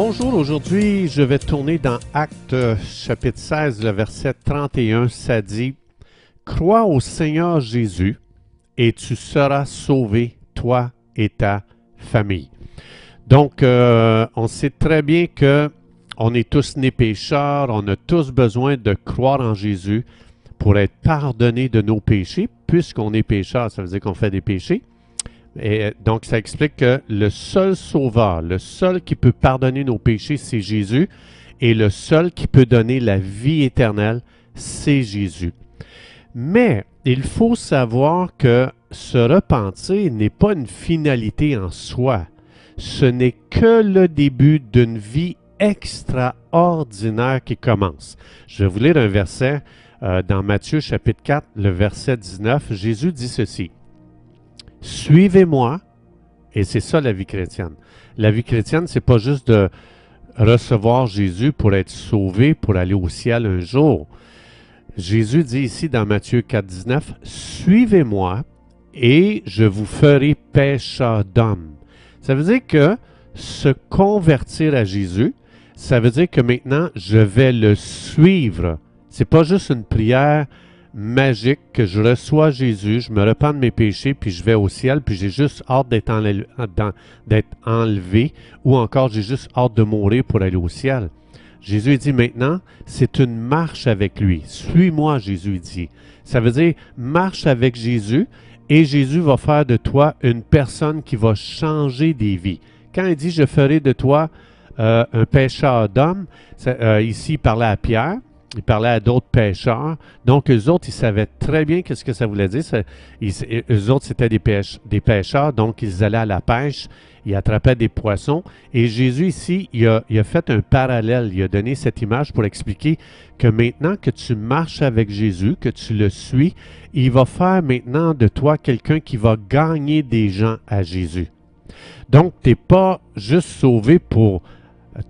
Bonjour, aujourd'hui je vais tourner dans Acte chapitre 16, le verset 31, ça dit Crois au Seigneur Jésus et tu seras sauvé, toi et ta famille. Donc, euh, on sait très bien que on est tous nés pécheurs, on a tous besoin de croire en Jésus pour être pardonné de nos péchés, puisqu'on est pécheur, ça veut dire qu'on fait des péchés. Et donc, ça explique que le seul sauveur, le seul qui peut pardonner nos péchés, c'est Jésus, et le seul qui peut donner la vie éternelle, c'est Jésus. Mais il faut savoir que se repentir n'est pas une finalité en soi. Ce n'est que le début d'une vie extraordinaire qui commence. Je vais vous lire un verset euh, dans Matthieu chapitre 4, le verset 19. Jésus dit ceci. Suivez-moi, et c'est ça la vie chrétienne. La vie chrétienne, c'est pas juste de recevoir Jésus pour être sauvé, pour aller au ciel un jour. Jésus dit ici dans Matthieu 4, 19, Suivez-moi et je vous ferai pécheur d'hommes. Ça veut dire que se convertir à Jésus, ça veut dire que maintenant je vais le suivre. C'est pas juste une prière magique que je reçois Jésus, je me repens de mes péchés, puis je vais au ciel, puis j'ai juste hâte d'être enlevé, ou encore j'ai juste hâte de mourir pour aller au ciel. Jésus dit maintenant, c'est une marche avec lui. Suis-moi, Jésus dit. Ça veut dire, marche avec Jésus et Jésus va faire de toi une personne qui va changer des vies. Quand il dit, je ferai de toi euh, un pêcheur d'hommes, euh, ici il parlait à Pierre, il parlait à d'autres pêcheurs. Donc, eux autres, ils savaient très bien qu'est-ce que ça voulait dire. eux autres, c'était des, des pêcheurs, donc ils allaient à la pêche, ils attrapaient des poissons. Et Jésus, ici, il a, il a, fait un parallèle. Il a donné cette image pour expliquer que maintenant que tu marches avec Jésus, que tu le suis, il va faire maintenant de toi quelqu'un qui va gagner des gens à Jésus. Donc, tu n'es pas juste sauvé pour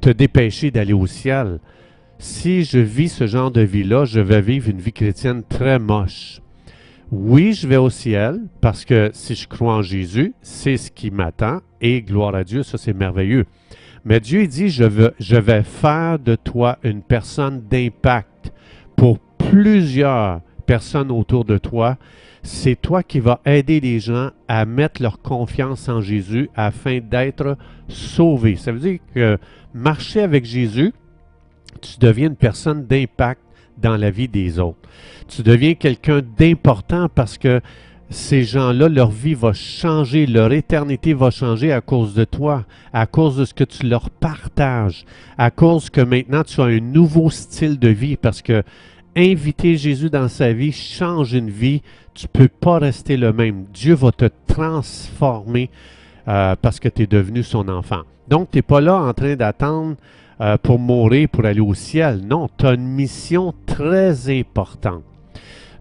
te dépêcher d'aller au ciel si je vis ce genre de vie-là, je vais vivre une vie chrétienne très moche. Oui, je vais au ciel parce que si je crois en Jésus, c'est ce qui m'attend et gloire à Dieu, ça c'est merveilleux. Mais Dieu dit, je, veux, je vais faire de toi une personne d'impact pour plusieurs personnes autour de toi. C'est toi qui vas aider les gens à mettre leur confiance en Jésus afin d'être sauvés. Ça veut dire que marcher avec Jésus, tu deviens une personne d'impact dans la vie des autres. Tu deviens quelqu'un d'important parce que ces gens-là, leur vie va changer, leur éternité va changer à cause de toi, à cause de ce que tu leur partages, à cause que maintenant tu as un nouveau style de vie parce que inviter Jésus dans sa vie change une vie. Tu ne peux pas rester le même. Dieu va te transformer euh, parce que tu es devenu son enfant. Donc, tu n'es pas là en train d'attendre euh, pour mourir, pour aller au ciel. Non, tu as une mission très importante.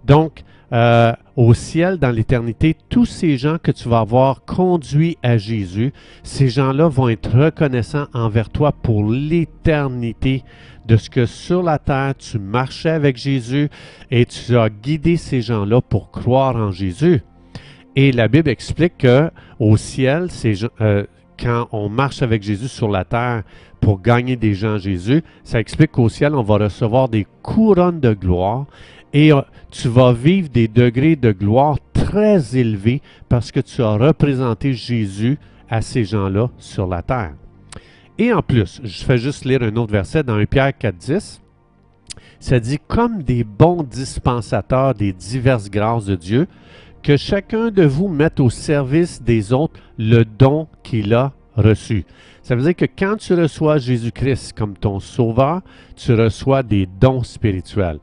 Donc, euh, au ciel, dans l'éternité, tous ces gens que tu vas avoir conduits à Jésus, ces gens-là vont être reconnaissants envers toi pour l'éternité de ce que sur la terre, tu marchais avec Jésus et tu as guidé ces gens-là pour croire en Jésus. Et la Bible explique que au ciel, ces gens, euh, quand on marche avec Jésus sur la terre pour gagner des gens à Jésus, ça explique qu'au ciel, on va recevoir des couronnes de gloire et euh, tu vas vivre des degrés de gloire très élevés parce que tu as représenté Jésus à ces gens-là sur la terre. Et en plus, je fais juste lire un autre verset dans 1 Pierre 4.10. Ça dit, comme des bons dispensateurs des diverses grâces de Dieu, que chacun de vous mette au service des autres le don qu'il a reçu. Ça veut dire que quand tu reçois Jésus-Christ comme ton sauveur, tu reçois des dons spirituels.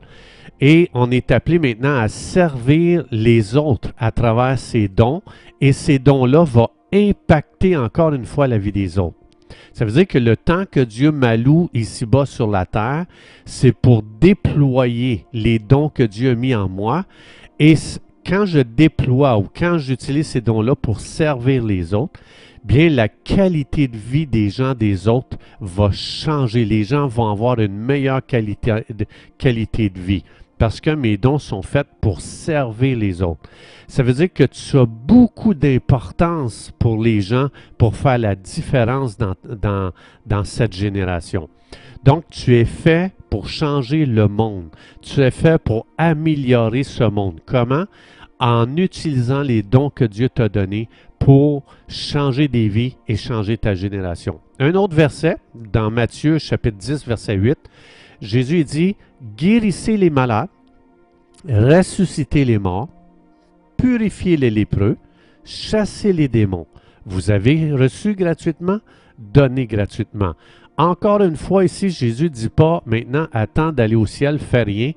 Et on est appelé maintenant à servir les autres à travers ces dons, et ces dons-là vont impacter encore une fois la vie des autres. Ça veut dire que le temps que Dieu m'alloue ici-bas sur la terre, c'est pour déployer les dons que Dieu a mis en moi. Et quand je déploie ou quand j'utilise ces dons-là pour servir les autres, bien la qualité de vie des gens des autres va changer. Les gens vont avoir une meilleure qualité de, qualité de vie parce que mes dons sont faits pour servir les autres. Ça veut dire que tu as beaucoup d'importance pour les gens pour faire la différence dans, dans, dans cette génération. Donc, tu es fait pour changer le monde. Tu es fait pour améliorer ce monde. Comment? En utilisant les dons que Dieu t'a donnés pour changer des vies et changer ta génération. Un autre verset, dans Matthieu chapitre 10, verset 8, Jésus dit, guérissez les malades, ressuscitez les morts, purifiez les lépreux, chassez les démons. Vous avez reçu gratuitement, donnez gratuitement. Encore une fois, ici, Jésus ne dit pas maintenant, attends d'aller au ciel, fais rien,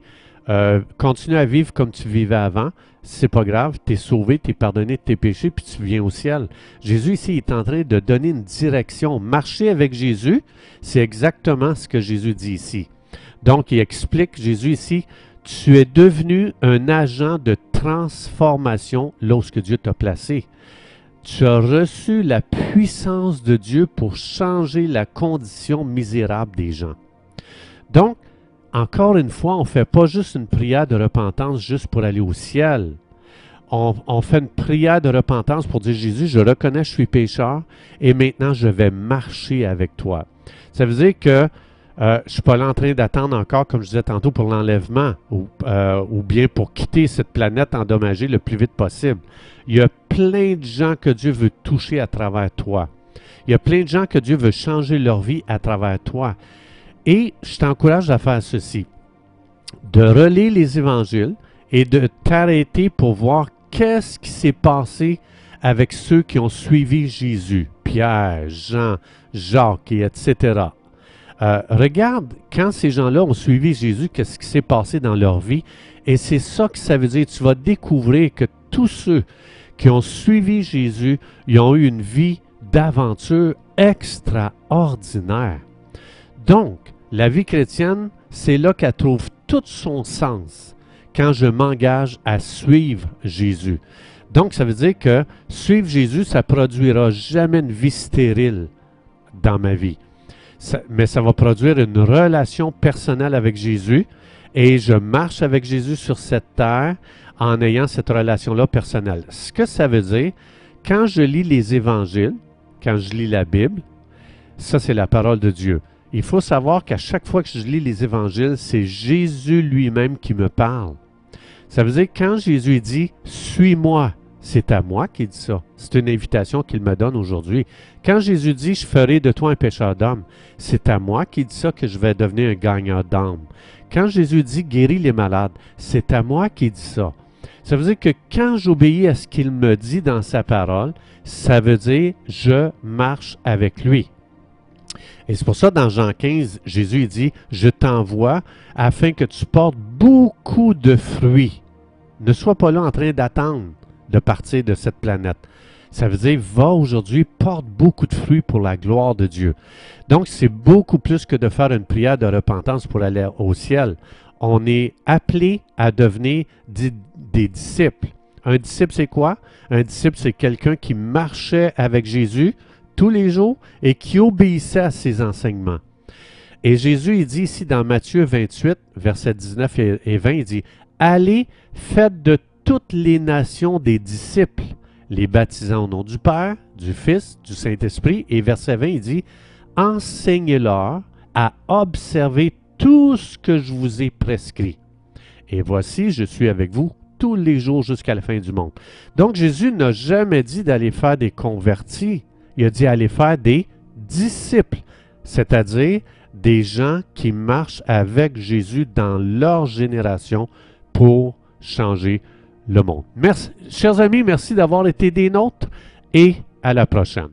euh, continue à vivre comme tu vivais avant. C'est pas grave, tu es sauvé, tu es pardonné de tes péchés, puis tu viens au ciel. Jésus ici est en train de donner une direction. Marcher avec Jésus, c'est exactement ce que Jésus dit ici. Donc, il explique, Jésus ici, tu es devenu un agent de transformation lorsque Dieu t'a placé. Tu as reçu la puissance de Dieu pour changer la condition misérable des gens. Donc, encore une fois, on ne fait pas juste une prière de repentance juste pour aller au ciel. On, fait une prière de repentance pour dire Jésus, je reconnais je suis pécheur et maintenant je vais marcher avec toi. Ça veut dire que euh, je ne suis pas là en train d'attendre encore, comme je disais tantôt, pour l'enlèvement ou, euh, ou, bien pour quitter cette planète endommagée le plus vite possible. Il y a plein de gens que Dieu veut toucher à travers toi. Il y a plein de gens que Dieu veut changer leur vie à travers toi. Et je t'encourage à faire ceci, de relire les évangiles et de t'arrêter pour voir qu'est-ce qui s'est passé avec ceux qui ont suivi Jésus, Pierre, Jean, Jacques, et etc. Euh, regarde, quand ces gens-là ont suivi Jésus, qu'est-ce qui s'est passé dans leur vie? Et c'est ça que ça veut dire. Tu vas découvrir que tous ceux qui ont suivi Jésus, ils ont eu une vie d'aventure extraordinaire. Donc, la vie chrétienne, c'est là qu'elle trouve tout son sens quand je m'engage à suivre Jésus. Donc, ça veut dire que suivre Jésus, ça produira jamais une vie stérile dans ma vie mais ça va produire une relation personnelle avec Jésus et je marche avec Jésus sur cette terre en ayant cette relation-là personnelle. Ce que ça veut dire, quand je lis les évangiles, quand je lis la Bible, ça c'est la parole de Dieu. Il faut savoir qu'à chaque fois que je lis les évangiles, c'est Jésus lui-même qui me parle. Ça veut dire quand Jésus dit Suis-moi, c'est à moi qu'il dit ça. C'est une invitation qu'il me donne aujourd'hui. Quand Jésus dit Je ferai de toi un pécheur d'homme, c'est à moi qu'il dit ça que je vais devenir un gagnant d'âme. Quand Jésus dit Guéris les malades, c'est à moi qu'il dit ça. Ça veut dire que quand j'obéis à ce qu'il me dit dans sa parole, ça veut dire je marche avec lui. Et c'est pour ça, dans Jean 15, Jésus dit, je t'envoie afin que tu portes beaucoup de fruits. Ne sois pas là en train d'attendre de partir de cette planète. Ça veut dire, va aujourd'hui, porte beaucoup de fruits pour la gloire de Dieu. Donc, c'est beaucoup plus que de faire une prière de repentance pour aller au ciel. On est appelé à devenir des, disciples. Un disciple, c'est quoi? Un disciple, c'est quelqu'un qui marchait avec Jésus tous les jours et qui obéissait à ses enseignements. Et Jésus, il dit ici dans Matthieu 28, versets 19 et 20, il dit, Allez, faites de toutes les nations des disciples, les baptisant au nom du Père, du Fils, du Saint-Esprit. Et verset 20, il dit, enseignez-leur à observer tout ce que je vous ai prescrit. Et voici, je suis avec vous tous les jours jusqu'à la fin du monde. Donc Jésus n'a jamais dit d'aller faire des convertis. Il a dit aller faire des disciples, c'est-à-dire des gens qui marchent avec Jésus dans leur génération pour changer le monde. Merci, chers amis, merci d'avoir été des nôtres et à la prochaine.